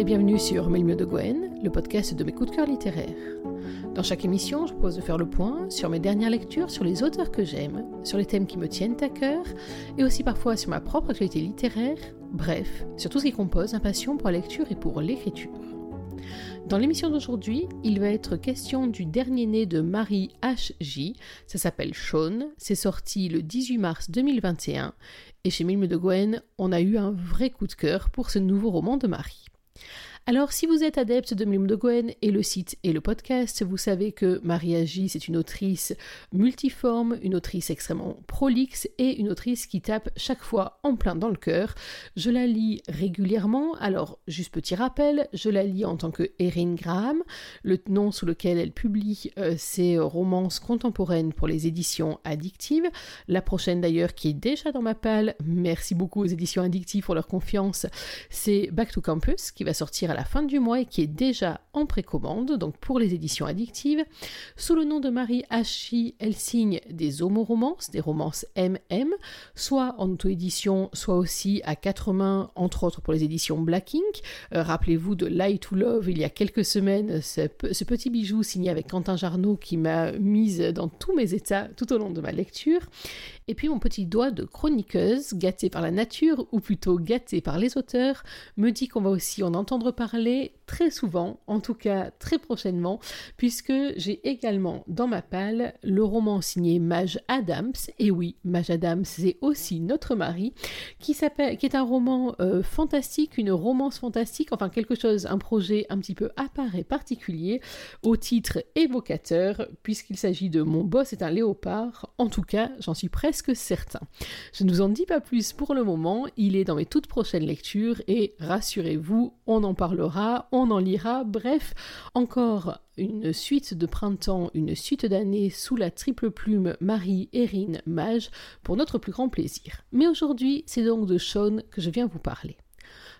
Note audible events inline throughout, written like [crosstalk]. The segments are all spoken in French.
et bienvenue sur Melmio de Gwen, le podcast de mes coups de cœur littéraires. Dans chaque émission, je propose de faire le point sur mes dernières lectures, sur les auteurs que j'aime, sur les thèmes qui me tiennent à cœur, et aussi parfois sur ma propre actualité littéraire, bref, sur tout ce qui compose ma passion pour la lecture et pour l'écriture. Dans l'émission d'aujourd'hui, il va être question du dernier né de Marie H.J. Ça s'appelle Sean. C'est sorti le 18 mars 2021. Et chez Milme de Gwen, on a eu un vrai coup de cœur pour ce nouveau roman de Marie. Alors, si vous êtes adepte de Mime de Gwen et le site et le podcast, vous savez que Marie Agi, c'est une autrice multiforme, une autrice extrêmement prolixe et une autrice qui tape chaque fois en plein dans le cœur. Je la lis régulièrement, alors, juste petit rappel, je la lis en tant que Erin Graham, le nom sous lequel elle publie euh, ses romances contemporaines pour les éditions addictives. La prochaine d'ailleurs, qui est déjà dans ma palle, merci beaucoup aux éditions addictives pour leur confiance, c'est Back to Campus, qui va sortir à la fin du mois et qui est déjà en précommande, donc pour les éditions addictives. Sous le nom de Marie Hachi, elle signe des homoromances, des romances MM, soit en auto-édition, soit aussi à quatre mains, entre autres pour les éditions Black Ink. Euh, rappelez-vous de Light to Love il y a quelques semaines, ce, ce petit bijou signé avec Quentin Jarnot qui m'a mise dans tous mes états tout au long de ma lecture. Et puis mon petit doigt de chroniqueuse, gâté par la nature, ou plutôt gâté par les auteurs, me dit qu'on va aussi en entendre parler très souvent, en tout cas très prochainement, puisque j'ai également dans ma palle le roman signé Mage Adams, et oui, Mage Adams, c'est aussi notre mari, qui, s'appelle, qui est un roman euh, fantastique, une romance fantastique, enfin quelque chose, un projet un petit peu à part et particulier, au titre évocateur, puisqu'il s'agit de Mon boss est un léopard, en tout cas, j'en suis presque certain. Je ne vous en dis pas plus pour le moment, il est dans mes toutes prochaines lectures et rassurez-vous, on en parlera, on en lira, bref, encore une suite de printemps, une suite d'années sous la triple plume Marie, Erin, Mage pour notre plus grand plaisir. Mais aujourd'hui, c'est donc de Sean que je viens vous parler.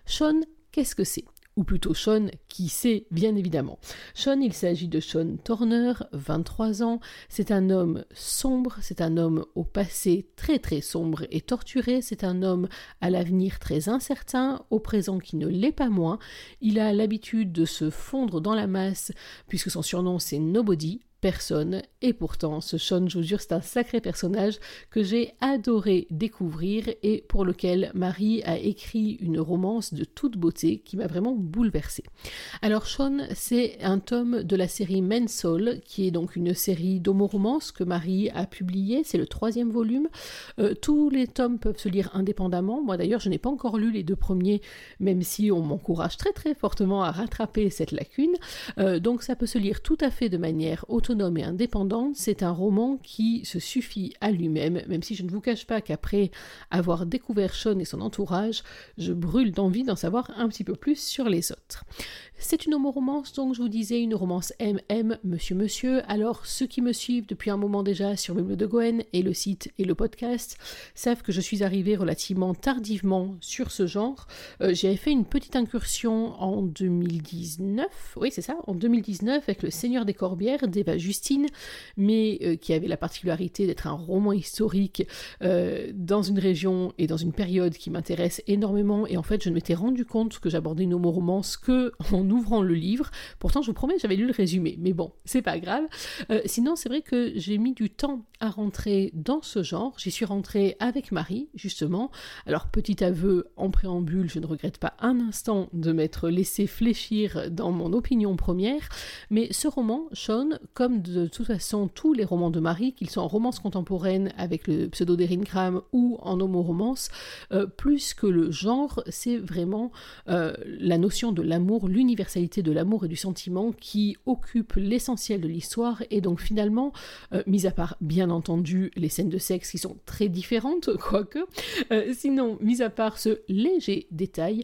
Sean, qu'est-ce que c'est? Ou plutôt Sean, qui sait, bien évidemment. Sean, il s'agit de Sean Turner, 23 ans. C'est un homme sombre, c'est un homme au passé très très sombre et torturé, c'est un homme à l'avenir très incertain, au présent qui ne l'est pas moins. Il a l'habitude de se fondre dans la masse, puisque son surnom c'est Nobody, personne, et pourtant ce Sean, je vous jure, c'est un sacré personnage que j'ai adoré découvrir et pour lequel Marie a écrit une romance de toute beauté qui m'a vraiment bouleversée. Alors Sean, c'est un tome de la série Men's Soul, qui est donc une série d'homo-romances que Marie a publié, c'est le troisième volume. Euh, tous les tomes peuvent se lire indépendamment, moi d'ailleurs je n'ai pas encore lu les deux premiers, même si on m'encourage très très fortement à rattraper cette lacune, euh, donc ça peut se lire tout à fait de manière autonome autonome et indépendante, c'est un roman qui se suffit à lui-même, même si je ne vous cache pas qu'après avoir découvert Sean et son entourage, je brûle d'envie d'en savoir un petit peu plus sur les autres. C'est une homo-romance, donc je vous disais, une romance MM, Monsieur Monsieur. Alors, ceux qui me suivent depuis un moment déjà sur Bible de Gwen et le site et le podcast savent que je suis arrivée relativement tardivement sur ce genre. Euh, J'avais fait une petite incursion en 2019, oui c'est ça, en 2019 avec Le Seigneur des Corbières d'Eva Justine, mais euh, qui avait la particularité d'être un roman historique euh, dans une région et dans une période qui m'intéresse énormément. Et en fait, je ne m'étais rendu compte que j'abordais une homo-romance que [laughs] en ouvrant le livre. Pourtant, je vous promets, j'avais lu le résumé, mais bon, c'est pas grave. Euh, sinon, c'est vrai que j'ai mis du temps à rentrer dans ce genre. J'y suis rentrée avec Marie, justement. Alors, petit aveu en préambule, je ne regrette pas un instant de m'être laissé fléchir dans mon opinion première, mais ce roman, Sean, comme de toute façon tous les romans de Marie, qu'ils soient en romance contemporaine avec le pseudo d'Erin Graham ou en homo-romance, euh, plus que le genre, c'est vraiment euh, la notion de l'amour, l'univers de l'amour et du sentiment qui occupe l'essentiel de l'histoire. Et donc finalement, euh, mis à part bien entendu les scènes de sexe qui sont très différentes, [laughs] quoique, sinon, mis à part ce léger détail,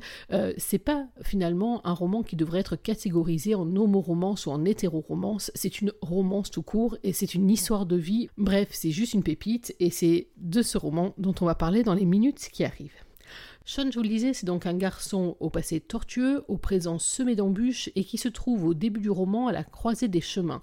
c'est pas finalement un roman qui devrait être catégorisé en homo-romance ou en hétéro-romance, c'est une romance tout court et c'est une histoire de vie, bref, c'est juste une pépite et c'est de ce roman dont on va parler dans les minutes qui arrivent. Sean, je vous le disais, c'est donc un garçon au passé tortueux, au présent semé d'embûches et qui se trouve au début du roman à la croisée des chemins.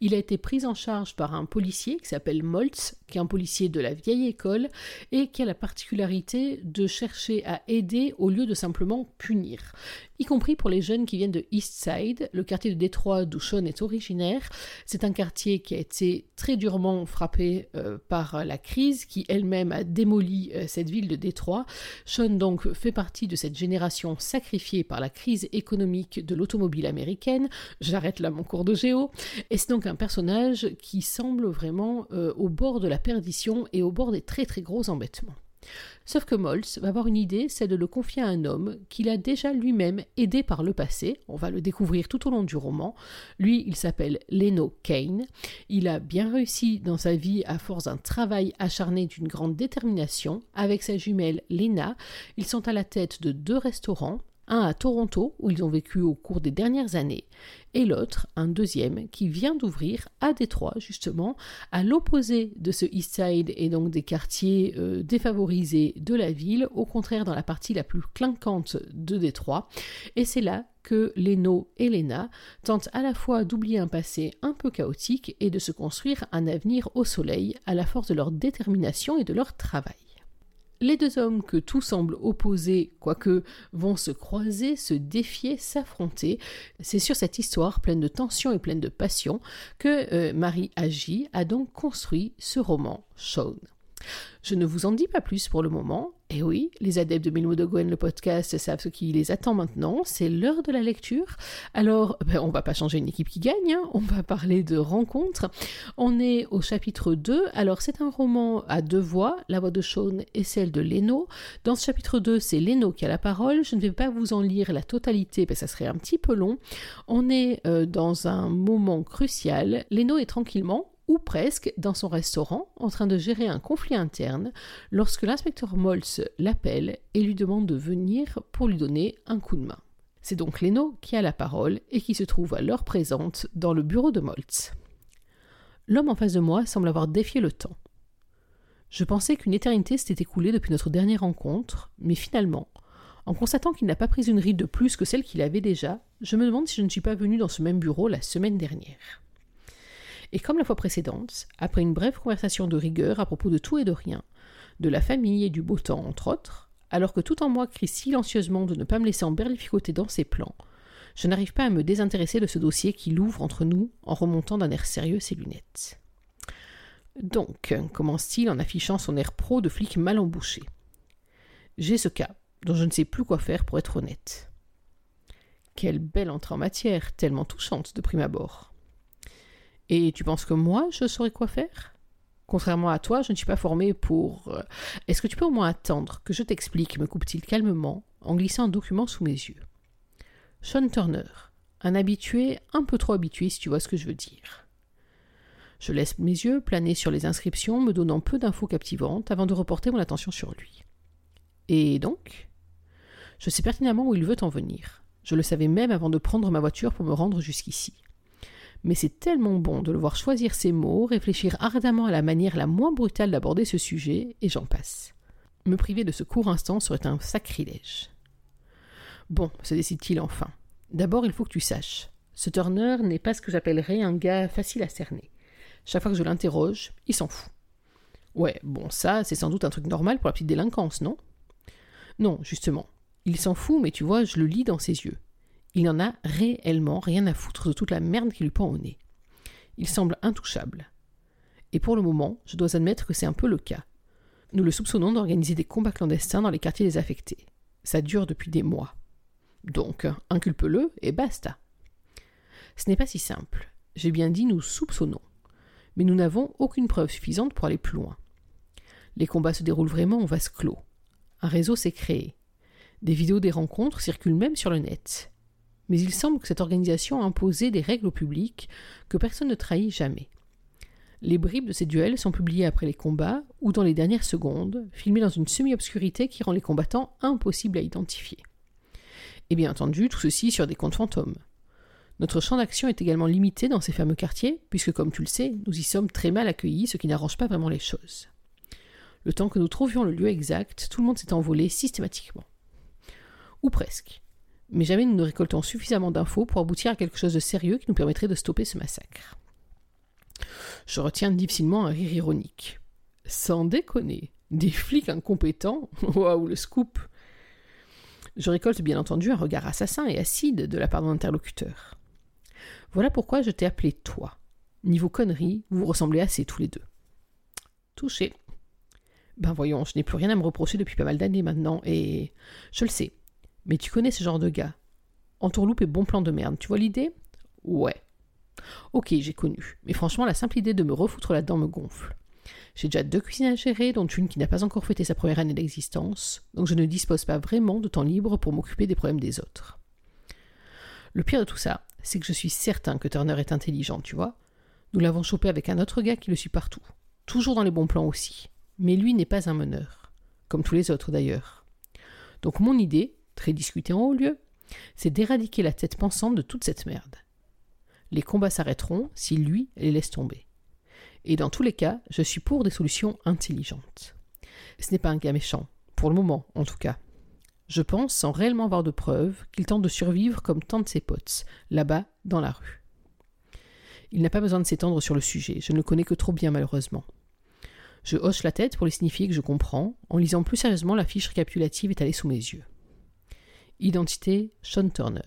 Il a été pris en charge par un policier qui s'appelle Moltz, qui est un policier de la vieille école et qui a la particularité de chercher à aider au lieu de simplement punir y compris pour les jeunes qui viennent de East Side, le quartier de Détroit d'où Sean est originaire. C'est un quartier qui a été très durement frappé euh, par la crise, qui elle-même a démoli euh, cette ville de Détroit. Sean donc fait partie de cette génération sacrifiée par la crise économique de l'automobile américaine. J'arrête là mon cours de géo. Et c'est donc un personnage qui semble vraiment euh, au bord de la perdition et au bord des très très gros embêtements. Sauf que Moltz va avoir une idée, c'est de le confier à un homme qu'il a déjà lui-même aidé par le passé. On va le découvrir tout au long du roman. Lui, il s'appelle Leno Kane. Il a bien réussi dans sa vie à force d'un travail acharné d'une grande détermination. Avec sa jumelle Lena, ils sont à la tête de deux restaurants, un à Toronto, où ils ont vécu au cours des dernières années, et l'autre, un deuxième, qui vient d'ouvrir à Détroit, justement, à l'opposé de ce East Side et donc des quartiers euh, défavorisés de la ville, au contraire dans la partie la plus clinquante de Détroit. Et c'est là que Leno et Lena tentent à la fois d'oublier un passé un peu chaotique et de se construire un avenir au soleil à la force de leur détermination et de leur travail. Les deux hommes que tout semble opposer, quoique, vont se croiser, se défier, s'affronter. C'est sur cette histoire pleine de tension et pleine de passion que euh, Marie Agi a donc construit ce roman, Shaun. Je ne vous en dis pas plus pour le moment. Et oui, les adeptes de Milmo de Gwen, le podcast, savent ce qui les attend maintenant. C'est l'heure de la lecture. Alors, ben, on va pas changer une équipe qui gagne. Hein. On va parler de rencontres. On est au chapitre 2. Alors, c'est un roman à deux voix, la voix de Sean et celle de Leno. Dans ce chapitre 2, c'est Leno qui a la parole. Je ne vais pas vous en lire la totalité parce que ça serait un petit peu long. On est euh, dans un moment crucial. Leno est tranquillement ou presque dans son restaurant en train de gérer un conflit interne lorsque l'inspecteur Moltz l'appelle et lui demande de venir pour lui donner un coup de main. C'est donc Leno qui a la parole et qui se trouve à l'heure présente dans le bureau de Moltz. L'homme en face de moi semble avoir défié le temps. Je pensais qu'une éternité s'était écoulée depuis notre dernière rencontre, mais finalement, en constatant qu'il n'a pas pris une ride de plus que celle qu'il avait déjà, je me demande si je ne suis pas venu dans ce même bureau la semaine dernière. Et comme la fois précédente, après une brève conversation de rigueur à propos de tout et de rien, de la famille et du beau temps entre autres, alors que tout en moi crie silencieusement de ne pas me laisser emberlificoter dans ses plans, je n'arrive pas à me désintéresser de ce dossier qui l'ouvre entre nous en remontant d'un air sérieux ses lunettes. Donc, commence-t-il en affichant son air pro de flic mal embouché. J'ai ce cas, dont je ne sais plus quoi faire pour être honnête. Quelle belle entrée en matière, tellement touchante de prime abord. Et tu penses que moi, je saurais quoi faire? Contrairement à toi, je ne suis pas formée pour... Euh, est-ce que tu peux au moins attendre que je t'explique me coupe-t-il calmement en glissant un document sous mes yeux? Sean Turner, un habitué, un peu trop habitué si tu vois ce que je veux dire. Je laisse mes yeux planer sur les inscriptions, me donnant peu d'infos captivantes avant de reporter mon attention sur lui. Et donc? Je sais pertinemment où il veut en venir. Je le savais même avant de prendre ma voiture pour me rendre jusqu'ici mais c'est tellement bon de le voir choisir ses mots, réfléchir ardemment à la manière la moins brutale d'aborder ce sujet, et j'en passe. Me priver de ce court instant serait un sacrilège. Bon, se décide-t-il enfin. D'abord, il faut que tu saches. Ce Turner n'est pas ce que j'appellerais un gars facile à cerner. Chaque fois que je l'interroge, il s'en fout. Ouais, bon, ça, c'est sans doute un truc normal pour la petite délinquance, non? Non, justement. Il s'en fout, mais tu vois, je le lis dans ses yeux. Il n'en a réellement rien à foutre de toute la merde qui lui pend au nez. Il semble intouchable. Et pour le moment, je dois admettre que c'est un peu le cas. Nous le soupçonnons d'organiser des combats clandestins dans les quartiers désaffectés. Ça dure depuis des mois. Donc, inculpe-le et basta. Ce n'est pas si simple. J'ai bien dit nous soupçonnons. Mais nous n'avons aucune preuve suffisante pour aller plus loin. Les combats se déroulent vraiment en vase clos. Un réseau s'est créé. Des vidéos des rencontres circulent même sur le net mais il semble que cette organisation a imposé des règles au public que personne ne trahit jamais. Les bribes de ces duels sont publiées après les combats ou dans les dernières secondes, filmées dans une semi-obscurité qui rend les combattants impossibles à identifier. Et bien entendu, tout ceci sur des comptes fantômes. Notre champ d'action est également limité dans ces fameux quartiers, puisque comme tu le sais, nous y sommes très mal accueillis, ce qui n'arrange pas vraiment les choses. Le temps que nous trouvions le lieu exact, tout le monde s'est envolé systématiquement. Ou presque mais jamais nous ne récoltons suffisamment d'infos pour aboutir à quelque chose de sérieux qui nous permettrait de stopper ce massacre. Je retiens difficilement un rire ironique. Sans déconner. Des flics incompétents [laughs] Waouh, le scoop Je récolte bien entendu un regard assassin et acide de la part de mon interlocuteur. Voilà pourquoi je t'ai appelé toi. Niveau conneries, vous ressemblez assez tous les deux. Touché. Ben voyons, je n'ai plus rien à me reprocher depuis pas mal d'années maintenant, et je le sais. Mais tu connais ce genre de gars. Entourloupe et bon plan de merde, tu vois l'idée? Ouais. Ok, j'ai connu. Mais franchement, la simple idée de me refoutre là-dedans me gonfle. J'ai déjà deux cuisines à gérer, dont une qui n'a pas encore fêté sa première année d'existence, donc je ne dispose pas vraiment de temps libre pour m'occuper des problèmes des autres. Le pire de tout ça, c'est que je suis certain que Turner est intelligent, tu vois. Nous l'avons chopé avec un autre gars qui le suit partout. Toujours dans les bons plans aussi. Mais lui n'est pas un meneur. Comme tous les autres d'ailleurs. Donc mon idée, très discutée en haut lieu, c'est d'éradiquer la tête pensante de toute cette merde. Les combats s'arrêteront si lui les laisse tomber. Et dans tous les cas, je suis pour des solutions intelligentes. Ce n'est pas un gars méchant, pour le moment en tout cas. Je pense, sans réellement avoir de preuves, qu'il tente de survivre comme tant de ses potes, là-bas, dans la rue. Il n'a pas besoin de s'étendre sur le sujet, je ne le connais que trop bien malheureusement. Je hoche la tête pour lui signifier que je comprends, en lisant plus sérieusement la fiche récapitulative étalée sous mes yeux. Identité Sean Turner.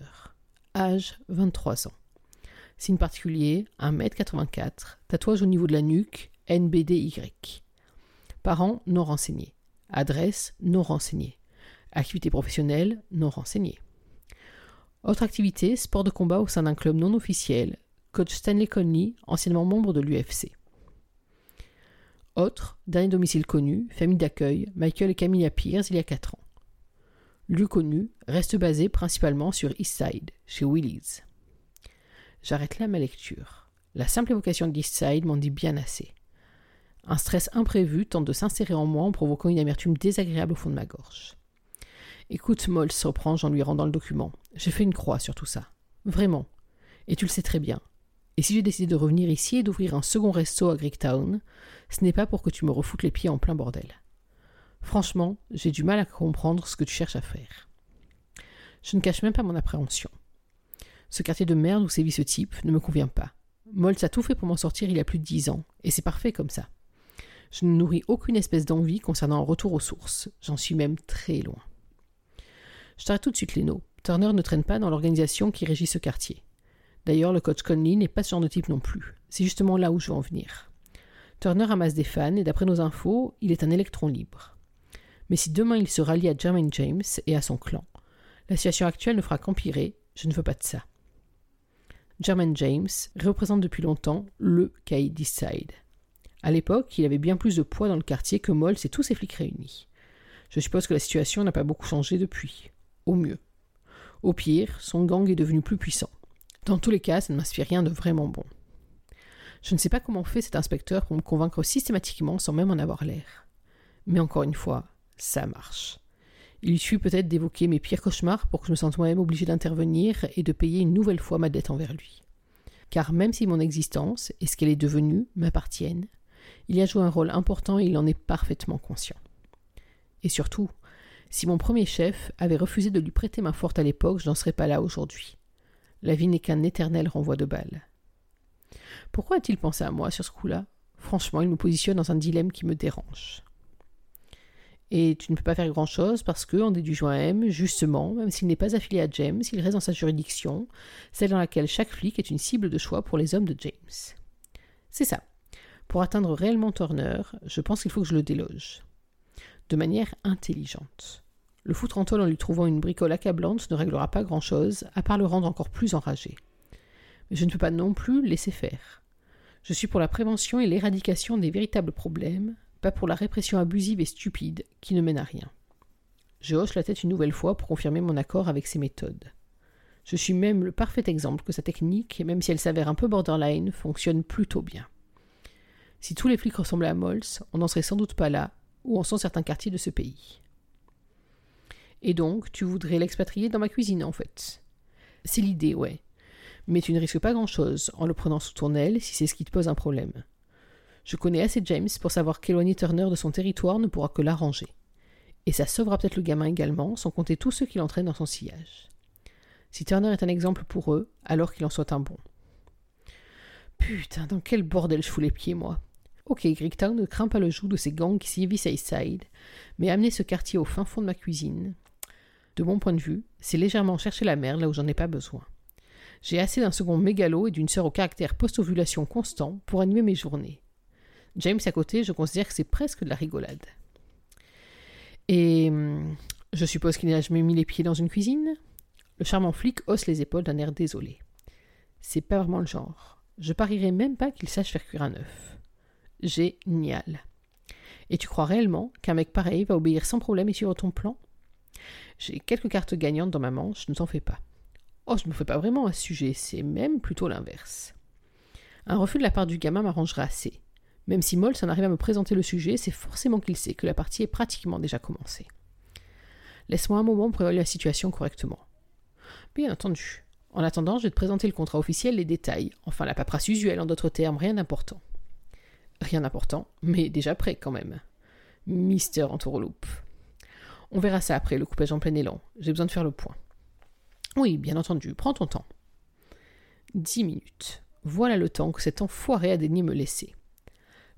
Âge 23 ans. Signe particulier 1m84. Tatouage au niveau de la nuque NBDY. Parents non renseignés. Adresse non renseignée. Activité professionnelle non renseignée. Autre activité, sport de combat au sein d'un club non officiel. Coach Stanley Conley, anciennement membre de l'UFC. Autre, dernier domicile connu, famille d'accueil, Michael et Camilla Pierce il y a 4 ans. Lieu connu, reste basé principalement sur East Side, chez Willy's. J'arrête là ma lecture. La simple évocation d'East Side m'en dit bien assez. Un stress imprévu tente de s'insérer en moi en provoquant une amertume désagréable au fond de ma gorge. Écoute, Moll, reprend en lui rendant le document. J'ai fait une croix sur tout ça. Vraiment. Et tu le sais très bien. Et si j'ai décidé de revenir ici et d'ouvrir un second resto à Greektown, ce n'est pas pour que tu me refoutes les pieds en plein bordel. Franchement, j'ai du mal à comprendre ce que tu cherches à faire. Je ne cache même pas mon appréhension. Ce quartier de merde où sévit ce type ne me convient pas. Moltz a tout fait pour m'en sortir il y a plus de dix ans, et c'est parfait comme ça. Je ne nourris aucune espèce d'envie concernant un retour aux sources, j'en suis même très loin. Je t'arrête tout de suite, Leno. Turner ne traîne pas dans l'organisation qui régit ce quartier. D'ailleurs, le coach Conley n'est pas ce genre de type non plus. C'est justement là où je veux en venir. Turner amasse des fans et d'après nos infos, il est un électron libre. Mais si demain il se rallie à Jermaine James et à son clan, la situation actuelle ne fera qu'empirer, je ne veux pas de ça. Jermaine James représente depuis longtemps le Kaïd Side. À l'époque, il avait bien plus de poids dans le quartier que Moll et tous ses flics réunis. Je suppose que la situation n'a pas beaucoup changé depuis. Au mieux. Au pire, son gang est devenu plus puissant. Dans tous les cas, ça ne m'inspire rien de vraiment bon. Je ne sais pas comment fait cet inspecteur pour me convaincre systématiquement sans même en avoir l'air. Mais encore une fois, ça marche. Il suffit peut-être d'évoquer mes pires cauchemars pour que je me sente moi-même obligé d'intervenir et de payer une nouvelle fois ma dette envers lui. Car même si mon existence et ce qu'elle est devenue m'appartiennent, il a joué un rôle important et il en est parfaitement conscient. Et surtout, si mon premier chef avait refusé de lui prêter main forte à l'époque, je n'en serais pas là aujourd'hui. La vie n'est qu'un éternel renvoi de balles. Pourquoi a-t-il pensé à moi sur ce coup-là? Franchement, il me positionne dans un dilemme qui me dérange. Et tu ne peux pas faire grand-chose parce que, en déduisant M, justement, même s'il n'est pas affilié à James, il reste dans sa juridiction, celle dans laquelle chaque flic est une cible de choix pour les hommes de James. C'est ça. Pour atteindre réellement Turner, je pense qu'il faut que je le déloge. De manière intelligente. Le foutre en tôle en lui trouvant une bricole accablante ne réglera pas grand-chose, à part le rendre encore plus enragé. Mais je ne peux pas non plus laisser faire. Je suis pour la prévention et l'éradication des véritables problèmes, pas pour la répression abusive et stupide qui ne mène à rien. Je hoche la tête une nouvelle fois pour confirmer mon accord avec ses méthodes. Je suis même le parfait exemple que sa technique, même si elle s'avère un peu borderline, fonctionne plutôt bien. Si tous les flics ressemblaient à Mols, on n'en serait sans doute pas là, où en sont certains quartiers de ce pays. Et donc, tu voudrais l'expatrier dans ma cuisine, en fait. C'est l'idée, ouais. Mais tu ne risques pas grand-chose en le prenant sous ton aile si c'est ce qui te pose un problème. Je connais assez James pour savoir qu'éloigner Turner de son territoire ne pourra que l'arranger. Et ça sauvera peut-être le gamin également, sans compter tous ceux qui entraîne dans son sillage. Si Turner est un exemple pour eux, alors qu'il en soit un bon. Putain, dans quel bordel je fous les pieds, moi. Ok, Greektown ne craint pas le joug de ces gangs qui sévissent à Eastside, mais amener ce quartier au fin fond de ma cuisine, de mon point de vue, c'est légèrement chercher la merde là où j'en ai pas besoin. J'ai assez d'un second mégalo et d'une sœur au caractère post-ovulation constant pour animer mes journées. James à côté, je considère que c'est presque de la rigolade. Et hum, je suppose qu'il n'a jamais mis les pieds dans une cuisine Le charmant flic hausse les épaules d'un air désolé. C'est pas vraiment le genre. Je parierais même pas qu'il sache faire cuire un œuf. Génial. Et tu crois réellement qu'un mec pareil va obéir sans problème et suivre ton plan? J'ai quelques cartes gagnantes dans ma manche, ne t'en fais pas. Oh, je ne me fais pas vraiment un sujet, c'est même plutôt l'inverse. Un refus de la part du gamin m'arrangerait assez. Même si Moll s'en arrive à me présenter le sujet, c'est forcément qu'il sait que la partie est pratiquement déjà commencée. Laisse-moi un moment pour évaluer la situation correctement. Bien entendu. En attendant, je vais te présenter le contrat officiel, les détails, enfin la paperasse usuelle en d'autres termes, rien d'important. Rien d'important, mais déjà prêt quand même. Mister Entourloupe. On verra ça après, le coupage en plein élan. J'ai besoin de faire le point. Oui, bien entendu, prends ton temps. Dix minutes. Voilà le temps que cet enfoiré a daigné me laisser.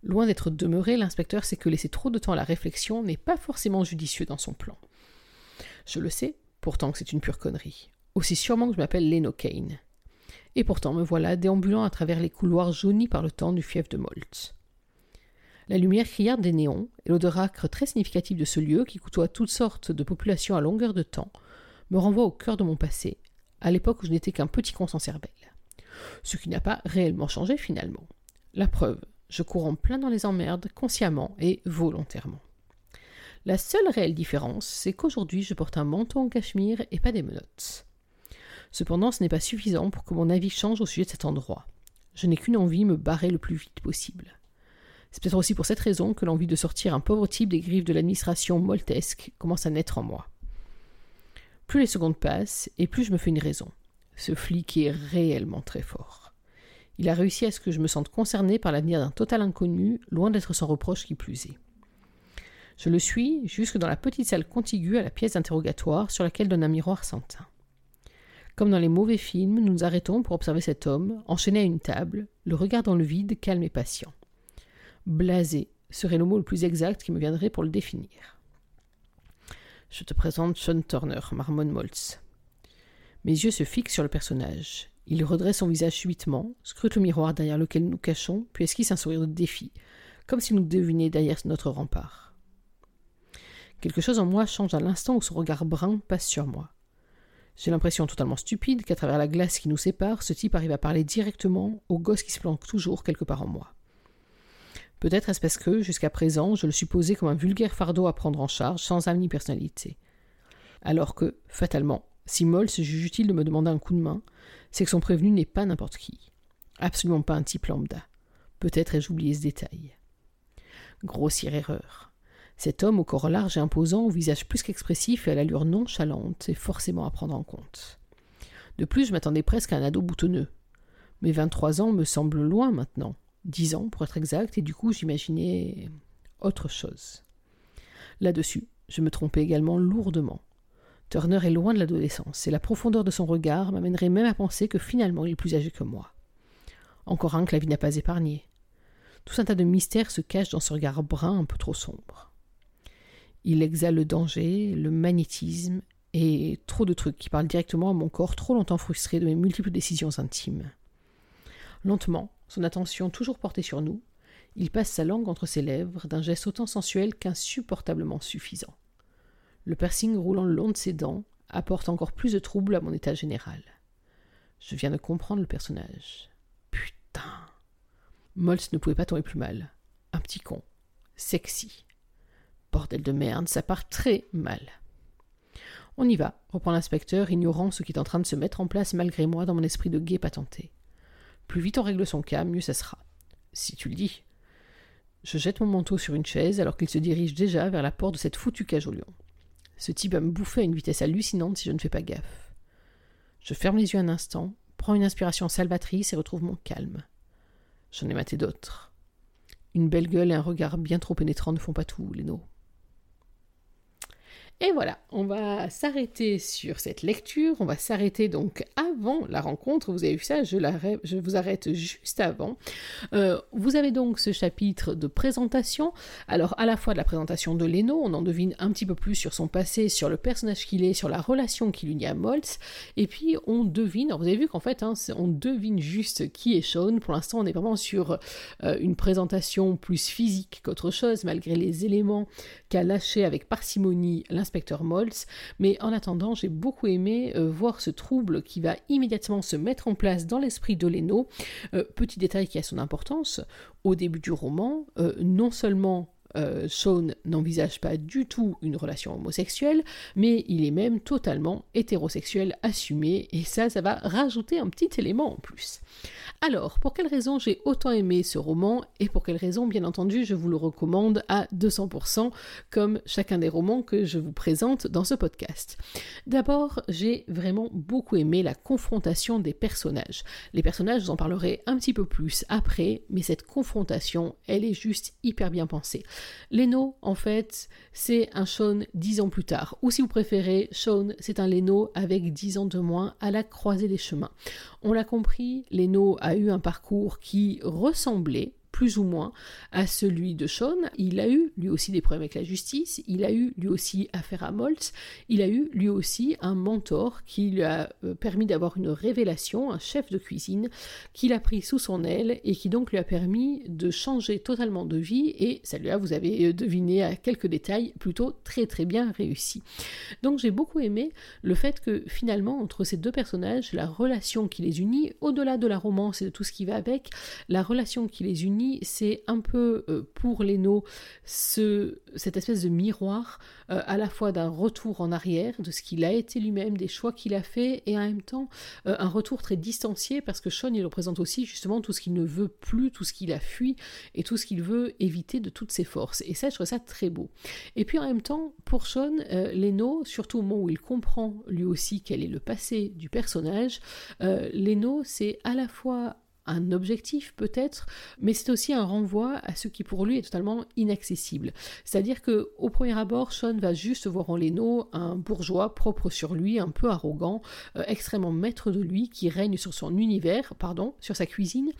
Loin d'être demeuré, l'inspecteur sait que laisser trop de temps à la réflexion n'est pas forcément judicieux dans son plan. Je le sais, pourtant que c'est une pure connerie. Aussi sûrement que je m'appelle Leno Kane. Et pourtant me voilà déambulant à travers les couloirs jaunis par le temps du fief de Molt. La lumière criarde des néons et l'odeur âcre très significative de ce lieu qui côtoie toutes sortes de populations à longueur de temps me renvoie au cœur de mon passé, à l'époque où je n'étais qu'un petit con sans cervelle. Ce qui n'a pas réellement changé finalement. La preuve, je cours en plein dans les emmerdes, consciemment et volontairement. La seule réelle différence, c'est qu'aujourd'hui je porte un manteau en cachemire et pas des menottes. Cependant, ce n'est pas suffisant pour que mon avis change au sujet de cet endroit. Je n'ai qu'une envie, me barrer le plus vite possible. C'est peut-être aussi pour cette raison que l'envie de sortir un pauvre type des griffes de l'administration moltesque commence à naître en moi. Plus les secondes passent, et plus je me fais une raison. Ce flic est réellement très fort. Il a réussi à ce que je me sente concerné par l'avenir d'un total inconnu, loin d'être sans reproche qui plus est. Je le suis jusque dans la petite salle contiguë à la pièce d'interrogatoire sur laquelle donne un miroir sans teint. Comme dans les mauvais films, nous nous arrêtons pour observer cet homme, enchaîné à une table, le regard dans le vide, calme et patient. Blasé serait le mot le plus exact qui me viendrait pour le définir. Je te présente Sean Turner, marmonne Moltz. Mes yeux se fixent sur le personnage. Il redresse son visage subitement, scrute le miroir derrière lequel nous cachons, puis esquisse un sourire de défi, comme si nous devinions derrière notre rempart. Quelque chose en moi change à l'instant où son regard brun passe sur moi. J'ai l'impression totalement stupide qu'à travers la glace qui nous sépare, ce type arrive à parler directement au gosse qui se planque toujours quelque part en moi. Peut-être est-ce parce que, jusqu'à présent, je le supposais comme un vulgaire fardeau à prendre en charge, sans âme ni personnalité. Alors que, fatalement, si Moll se juge utile de me demander un coup de main, c'est que son prévenu n'est pas n'importe qui. Absolument pas un type lambda. Peut-être ai-je oublié ce détail. Grossière erreur. Cet homme au corps large et imposant, au visage plus qu'expressif et à l'allure nonchalante, est forcément à prendre en compte. De plus, je m'attendais presque à un ado boutonneux. Mes vingt-trois ans me semblent loin maintenant dix ans pour être exact, et du coup j'imaginais autre chose. Là-dessus, je me trompais également lourdement. Turner est loin de l'adolescence, et la profondeur de son regard m'amènerait même à penser que finalement il est plus âgé que moi. Encore un que la vie n'a pas épargné. Tout un tas de mystères se cachent dans ce regard brun un peu trop sombre. Il exhale le danger, le magnétisme et trop de trucs qui parlent directement à mon corps trop longtemps frustré de mes multiples décisions intimes. Lentement, son attention toujours portée sur nous, il passe sa langue entre ses lèvres d'un geste autant sensuel qu'insupportablement suffisant. Le piercing roulant le long de ses dents apporte encore plus de trouble à mon état général. Je viens de comprendre le personnage. Putain. Moltz ne pouvait pas tomber plus mal. Un petit con. Sexy. Bordel de merde, ça part très mal. On y va, reprend l'inspecteur, ignorant ce qui est en train de se mettre en place malgré moi dans mon esprit de guet patenté. Plus vite on règle son cas, mieux ça sera. Si tu le dis. Je jette mon manteau sur une chaise alors qu'il se dirige déjà vers la porte de cette foutue cage au lion. Ce type va me bouffer à une vitesse hallucinante si je ne fais pas gaffe. Je ferme les yeux un instant, prends une inspiration salvatrice et retrouve mon calme. J'en ai maté d'autres. Une belle gueule et un regard bien trop pénétrant ne font pas tout, Léno. Et voilà, on va s'arrêter sur cette lecture. On va s'arrêter donc avant la rencontre. Vous avez vu ça, je, vous arrête juste avant. Euh, vous avez donc ce chapitre de présentation. Alors, à la fois de la présentation de Leno, on en devine un petit peu plus sur son passé, sur le personnage qu'il est, sur la relation qu'il unit à Moltz. Et puis, on devine, vous avez vu qu'en fait, hein, on devine juste qui est Sean. Pour l'instant, on est vraiment sur euh, une présentation plus physique qu'autre chose, malgré les éléments qu'a lâché avec parcimonie l'inspecteur Moltz, mais en attendant, j'ai beaucoup aimé euh, voir ce trouble qui va immédiatement se mettre en place dans l'esprit de Leno. Euh, petit détail qui a son importance, au début du roman, euh, non seulement Sean n'envisage pas du tout une relation homosexuelle, mais il est même totalement hétérosexuel assumé, et ça, ça va rajouter un petit élément en plus. Alors, pour quelles raisons j'ai autant aimé ce roman et pour quelles raisons, bien entendu, je vous le recommande à 200% comme chacun des romans que je vous présente dans ce podcast. D'abord, j'ai vraiment beaucoup aimé la confrontation des personnages. Les personnages, je vous en parlerai un petit peu plus après, mais cette confrontation, elle est juste hyper bien pensée. Leno, en fait, c'est un Sean dix ans plus tard, ou si vous préférez, Sean, c'est un Leno avec dix ans de moins à la croisée des chemins. On l'a compris, Leno a eu un parcours qui ressemblait plus ou moins à celui de Sean. Il a eu lui aussi des problèmes avec la justice, il a eu lui aussi affaire à Moltz, il a eu lui aussi un mentor qui lui a euh, permis d'avoir une révélation, un chef de cuisine qu'il a pris sous son aile et qui donc lui a permis de changer totalement de vie et celui-là vous avez euh, deviné à quelques détails plutôt très très bien réussi. Donc j'ai beaucoup aimé le fait que finalement entre ces deux personnages, la relation qui les unit, au-delà de la romance et de tout ce qui va avec, la relation qui les unit c'est un peu euh, pour Leno ce, cette espèce de miroir euh, à la fois d'un retour en arrière, de ce qu'il a été lui-même, des choix qu'il a fait, et en même temps euh, un retour très distancié parce que Sean il représente aussi justement tout ce qu'il ne veut plus, tout ce qu'il a fui et tout ce qu'il veut éviter de toutes ses forces. Et ça, je trouve ça très beau. Et puis en même temps, pour Sean, Leno, surtout au moment où il comprend lui aussi quel est le passé du personnage, Leno, c'est à la fois un objectif peut-être, mais c'est aussi un renvoi à ce qui pour lui est totalement inaccessible. C'est-à-dire que au premier abord, Sean va juste voir en Leno un bourgeois propre sur lui, un peu arrogant, euh, extrêmement maître de lui, qui règne sur son univers, pardon, sur sa cuisine,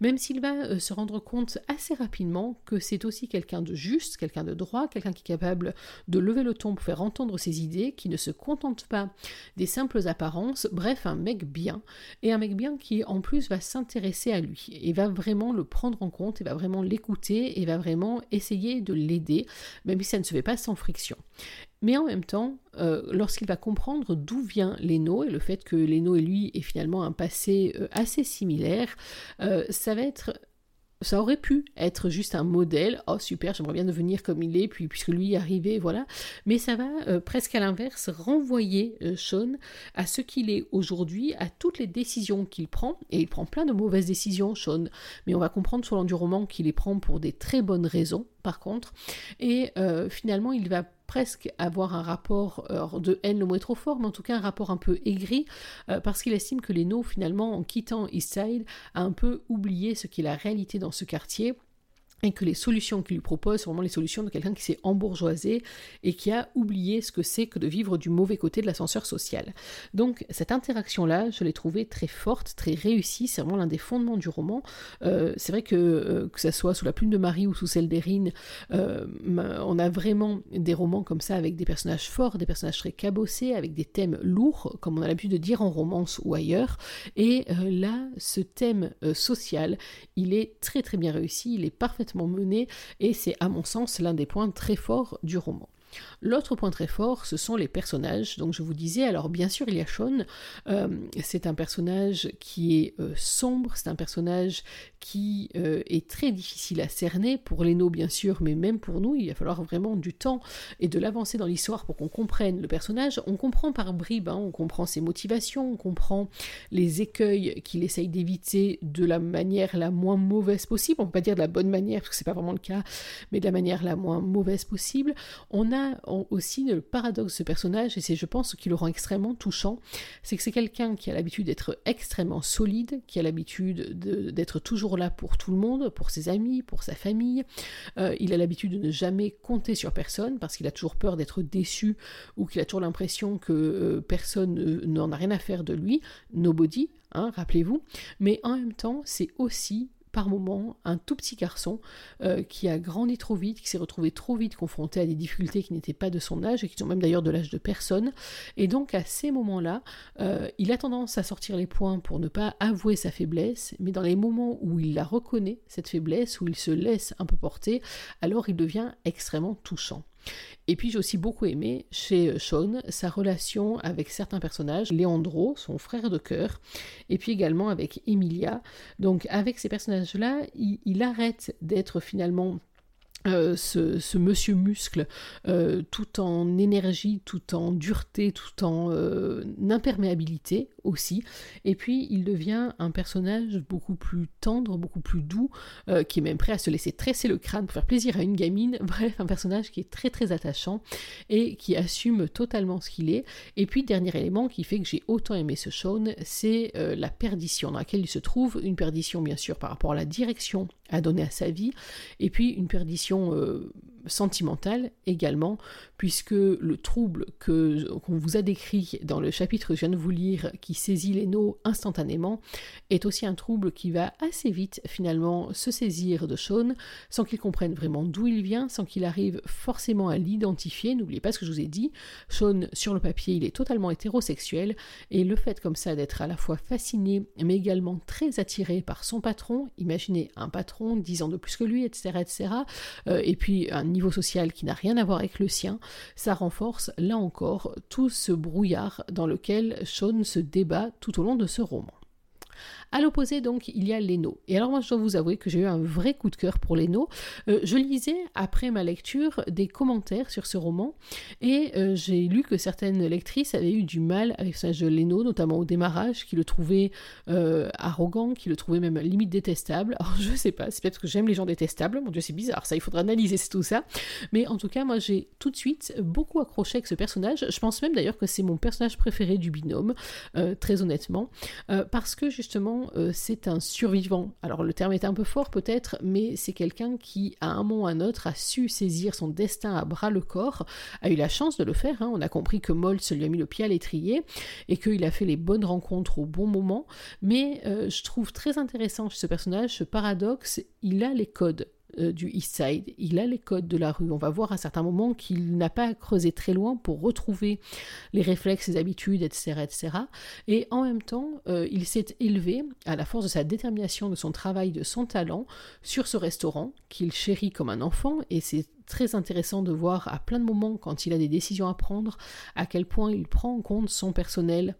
même s'il va euh, se rendre compte assez rapidement que c'est aussi quelqu'un de juste, quelqu'un de droit, quelqu'un qui est capable de lever le ton pour faire entendre ses idées, qui ne se contente pas des simples apparences, bref, un mec bien, et un mec bien qui en plus va s'intéresser à lui et va vraiment le prendre en compte et va vraiment l'écouter et va vraiment essayer de l'aider, même si ça ne se fait pas sans friction. Mais en même temps, euh, lorsqu'il va comprendre d'où vient Leno et le fait que Leno et lui est finalement un passé euh, assez similaire, euh, ça va être ça aurait pu être juste un modèle, oh super, j'aimerais bien devenir comme il est, puis puisque lui est arrivé, voilà. Mais ça va euh, presque à l'inverse renvoyer euh, Sean à ce qu'il est aujourd'hui, à toutes les décisions qu'il prend, et il prend plein de mauvaises décisions, Sean, mais on va comprendre sur du roman qu'il les prend pour des très bonnes raisons, par contre, et euh, finalement il va presque avoir un rapport euh, de haine, le mot trop fort, mais en tout cas un rapport un peu aigri, euh, parce qu'il estime que Leno, finalement, en quittant Eastside, a un peu oublié ce qu'est la réalité dans ce quartier et que les solutions qu'il lui propose sont vraiment les solutions de quelqu'un qui s'est embourgeoisé et qui a oublié ce que c'est que de vivre du mauvais côté de l'ascenseur social. Donc cette interaction-là, je l'ai trouvée très forte, très réussie, c'est vraiment l'un des fondements du roman. Euh, c'est vrai que euh, que ça soit sous la plume de Marie ou sous celle d'Erin, euh, on a vraiment des romans comme ça avec des personnages forts, des personnages très cabossés, avec des thèmes lourds, comme on a l'habitude de dire en romance ou ailleurs. Et là, ce thème social, il est très très bien réussi, il est parfaitement mené et c'est à mon sens l'un des points très forts du roman. L'autre point très fort, ce sont les personnages. Donc je vous disais, alors bien sûr il y a Sean, euh, c'est un personnage qui est euh, sombre, c'est un personnage qui euh, est très difficile à cerner, pour Leno bien sûr, mais même pour nous, il va falloir vraiment du temps et de l'avancer dans l'histoire pour qu'on comprenne le personnage. On comprend par bribes, hein, on comprend ses motivations, on comprend les écueils qu'il essaye d'éviter de la manière la moins mauvaise possible, on peut pas dire de la bonne manière, parce que c'est pas vraiment le cas, mais de la manière la moins mauvaise possible. On a a aussi le paradoxe de ce personnage, et c'est je pense ce qui le rend extrêmement touchant, c'est que c'est quelqu'un qui a l'habitude d'être extrêmement solide, qui a l'habitude d'être toujours là pour tout le monde, pour ses amis, pour sa famille. Euh, il a l'habitude de ne jamais compter sur personne parce qu'il a toujours peur d'être déçu ou qu'il a toujours l'impression que euh, personne n'en a rien à faire de lui. Nobody, hein, rappelez-vous. Mais en même temps, c'est aussi par moment un tout petit garçon euh, qui a grandi trop vite, qui s'est retrouvé trop vite confronté à des difficultés qui n'étaient pas de son âge et qui sont même d'ailleurs de l'âge de personne. Et donc à ces moments-là, euh, il a tendance à sortir les points pour ne pas avouer sa faiblesse, mais dans les moments où il la reconnaît, cette faiblesse, où il se laisse un peu porter, alors il devient extrêmement touchant. Et puis j'ai aussi beaucoup aimé chez Sean sa relation avec certains personnages, Leandro, son frère de cœur, et puis également avec Emilia. Donc avec ces personnages-là, il arrête d'être finalement euh, ce, monsieur muscle euh, tout en énergie, tout en dureté, tout en euh, imperméabilité aussi. Et puis il devient un personnage beaucoup plus tendre, beaucoup plus doux, qui est même prêt à se laisser tresser le crâne pour faire plaisir à une gamine. [laughs] Bref, un personnage qui est très très attachant et qui assume totalement ce qu'il est. Et puis dernier élément qui fait que j'ai autant aimé ce Sean, c'est la perdition dans laquelle il se trouve. Une perdition bien sûr par rapport à la direction à donner à sa vie, et puis une perdition euh, sentimentale également, puisque le trouble que qu'on vous a décrit dans le chapitre que je viens de vous lire, qui saisit les nos instantanément, est aussi un trouble qui va assez vite finalement se saisir de Sean, sans qu'il comprenne vraiment d'où il vient, sans qu'il arrive forcément à l'identifier. N'oubliez pas ce que je vous ai dit, Sean sur le papier il est totalement hétérosexuel, et le fait comme ça d'être à la fois fasciné, mais également très attiré par son patron, imaginez un patron, 10 ans de plus que lui, etc., etc., euh, et puis un niveau social qui n'a rien à voir avec le sien, ça renforce là encore tout ce brouillard dans lequel Sean se débat tout au long de ce roman. À l'opposé, donc, il y a Leno. Et alors, moi, je dois vous avouer que j'ai eu un vrai coup de cœur pour Leno. Euh, je lisais, après ma lecture, des commentaires sur ce roman, et euh, j'ai lu que certaines lectrices avaient eu du mal avec ce de Leno, notamment au démarrage, qui le trouvaient euh, arrogant, qui le trouvaient même limite détestable. Alors, je sais pas, c'est peut-être que j'aime les gens détestables, mon dieu, c'est bizarre, ça, il faudra analyser tout ça. Mais en tout cas, moi, j'ai tout de suite beaucoup accroché avec ce personnage. Je pense même d'ailleurs que c'est mon personnage préféré du binôme, très honnêtement, parce que justement, euh, c'est un survivant. Alors le terme est un peu fort peut-être, mais c'est quelqu'un qui, à un moment ou à un autre, a su saisir son destin à bras le corps, a eu la chance de le faire. Hein. On a compris que se lui a mis le pied à l'étrier et qu'il a fait les bonnes rencontres au bon moment. Mais euh, je trouve très intéressant ce personnage ce paradoxe. Il a les codes euh, du East Side. Il a les codes de la rue. On va voir à certains moments qu'il n'a pas creusé très loin pour retrouver les réflexes, ses habitudes, etc. etc. Et en même temps, euh, il s'est élevé, à la force de sa détermination, de son travail, de son talent, sur ce restaurant qu'il chérit comme un enfant. Et c'est très intéressant de voir à plein de moments, quand il a des décisions à prendre, à quel point il prend en compte son personnel,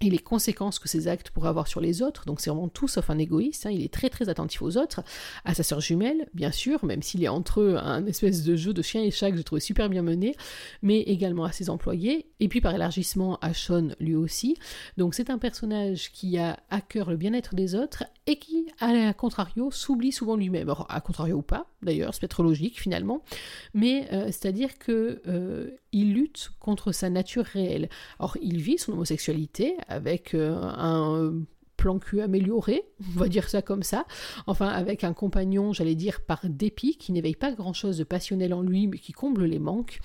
et les conséquences que ses actes pourraient avoir sur les autres. Donc c'est vraiment tout sauf un égoïste. Hein. Il est très très attentif aux autres, à sa sœur jumelle, bien sûr, même s'il y a entre eux un espèce de jeu de chien et chat que j'ai trouvé super bien mené, mais également à ses employés, et puis par élargissement à Sean lui aussi. Donc c'est un personnage qui a à cœur le bien-être des autres et qui, à contrario, s'oublie souvent lui-même. Alors, à contrario ou pas, d'ailleurs, c'est peut-être logique finalement, mais euh, c'est-à-dire que euh, lutte contre sa nature réelle. Or, il vit son homosexualité avec euh, un plan cul amélioré, [laughs] on va dire ça comme ça, enfin avec un compagnon, j'allais dire par dépit, qui n'éveille pas grand-chose de passionnel en lui, mais qui comble les manques.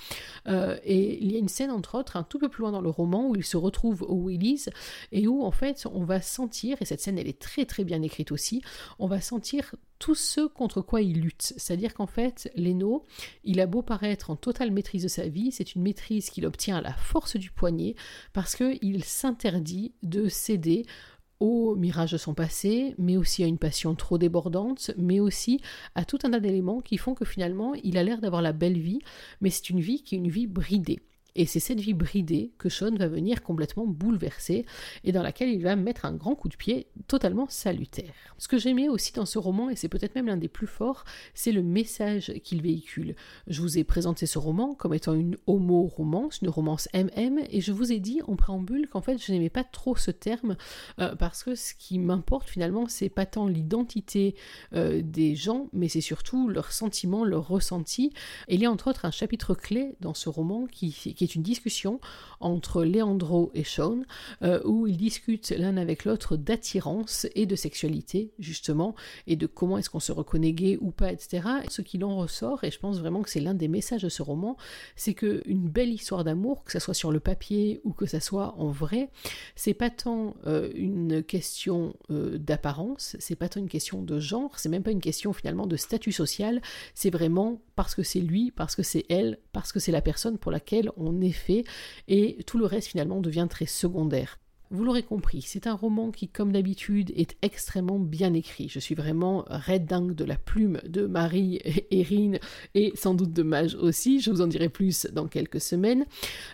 Euh, et il y a une scène, entre autres, un tout peu plus loin dans le roman, où il se retrouve au Willy's, et où en fait on va sentir, et cette scène elle est très très bien écrite aussi, on va sentir tout ce contre quoi il lutte. C'est-à-dire qu'en fait, Leno, il a beau paraître en totale maîtrise de sa vie, c'est une maîtrise qu'il obtient à la force du poignet, parce qu'il s'interdit de céder au mirage de son passé, mais aussi à une passion trop débordante, mais aussi à tout un tas d'éléments qui font que finalement il a l'air d'avoir la belle vie, mais c'est une vie qui est une vie bridée. Et c'est cette vie bridée que Sean va venir complètement bouleverser et dans laquelle il va mettre un grand coup de pied totalement salutaire. Ce que j'aimais aussi dans ce roman, et c'est peut-être même l'un des plus forts, c'est le message qu'il véhicule. Je vous ai présenté ce roman comme étant une homo-romance, une romance MM, et je vous ai dit en préambule qu'en fait je n'aimais pas trop ce terme euh, parce que ce qui m'importe finalement, c'est pas tant l'identité euh, des gens, mais c'est surtout leurs sentiments, leurs ressentis. Il y a entre autres un chapitre clé dans ce roman qui, qui est une discussion entre Leandro et Sean, euh, où ils discutent l'un avec l'autre d'attirance et de sexualité, justement, et de comment est-ce qu'on se reconnaît gay ou pas, etc. ce qu'il en ressort, et je pense vraiment que c'est l'un des messages de ce roman, c'est que une belle histoire d'amour, que ce soit sur le papier ou que ça soit en vrai, c'est pas tant euh, une question euh, d'apparence, c'est pas tant une question de genre, c'est même pas une question finalement de statut social, c'est vraiment parce que c'est lui, parce que c'est elle, parce que c'est la personne pour laquelle on fait, et tout le reste finalement devient très secondaire. Vous l'aurez compris, c'est un roman qui, comme d'habitude, est extrêmement bien écrit. Je suis vraiment red dingue de la plume de Marie Erin et sans doute de Mage aussi. Je vous en dirai plus dans quelques semaines.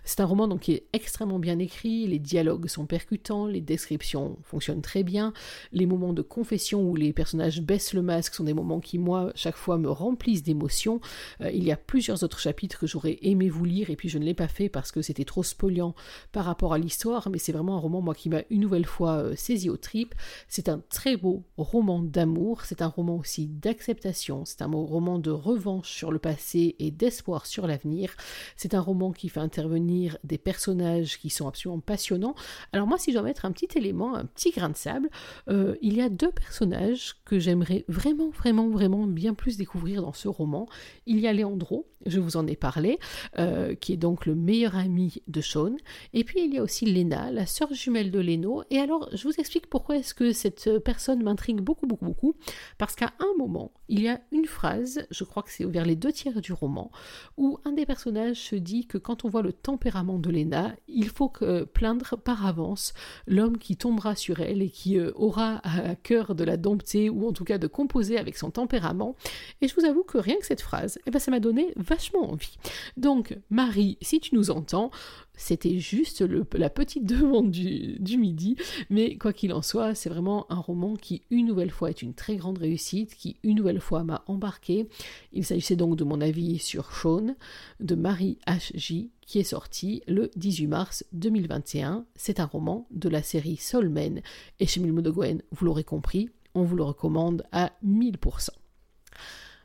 C'est un roman donc qui est extrêmement bien écrit. Les dialogues sont percutants, les descriptions fonctionnent très bien. Les moments de confession où les personnages baissent le masque sont des moments qui, moi, chaque fois me remplissent d'émotions. Euh, il y a plusieurs autres chapitres que j'aurais aimé vous lire et puis je ne l'ai pas fait parce que c'était trop spoliant par rapport à l'histoire, mais c'est vraiment un roman moi qui m'a une nouvelle fois euh, saisi aux tripes. C'est un très beau roman d'amour, c'est un roman aussi d'acceptation, c'est un roman de revanche sur le passé et d'espoir sur l'avenir. C'est un roman qui fait intervenir des personnages qui sont absolument passionnants. Alors moi, si je dois mettre un petit élément, un petit grain de sable, euh, il y a deux personnages que j'aimerais vraiment, vraiment, vraiment bien plus découvrir dans ce roman. Il y a Leandro, je vous en ai parlé, euh, qui est donc le meilleur ami de Sean, et puis il y a aussi Lena, la sœur jumelle de Leno. Et alors, je vous explique pourquoi est-ce que cette personne m'intrigue beaucoup, beaucoup, beaucoup. Parce qu'à un moment, il y a une phrase, je crois que c'est vers les deux tiers du roman, où un des personnages se dit que quand on voit le tempérament de Lena, il faut que plaindre par avance l'homme qui tombera sur elle et qui euh, aura à cœur de la dompter ou en tout cas de composer avec son tempérament. Et je vous avoue que rien que cette phrase, eh ben, ça m'a donné vachement envie. Donc, Marie, si tu nous entends, c'était juste la petite [laughs] demande du, midi, mais quoi qu'il en soit, c'est vraiment un roman qui, une nouvelle fois, est une très grande réussite, qui, une nouvelle fois, m'a embarqué. Il s'agissait donc de mon avis sur Sean, de Marie H.J., qui est sorti le 18 mars 2021. C'est un roman de la série Soulmen, et chez Milmo de vous l'aurez compris, on vous le recommande à 1000%.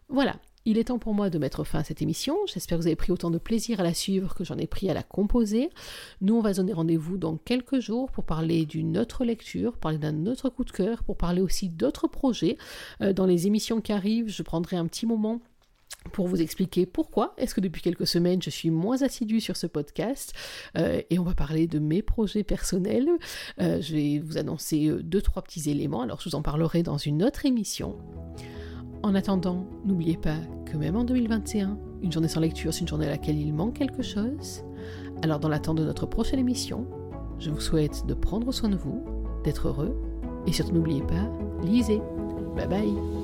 Voilà, il est temps pour moi de mettre fin à cette émission. J'espère que vous avez pris autant de plaisir à la suivre que j'en ai pris à la composer. Nous, on va donner rendez-vous dans quelques jours pour parler d'une autre lecture, parler d'un autre coup de cœur, pour parler aussi d'autres projets. Euh, dans les émissions qui arrivent, je prendrai un petit moment pour vous expliquer pourquoi est-ce que depuis quelques semaines je suis moins assidue sur ce podcast euh, et on va parler de mes projets personnels. Euh, je vais vous annoncer deux trois petits éléments, alors je vous en parlerai dans une autre émission. En attendant, n'oubliez pas que même en 2021, une journée sans lecture, c'est une journée à laquelle il manque quelque chose. Alors dans l'attente de notre prochaine émission, je vous souhaite de prendre soin de vous, d'être heureux, et surtout n'oubliez pas, lisez. Bye bye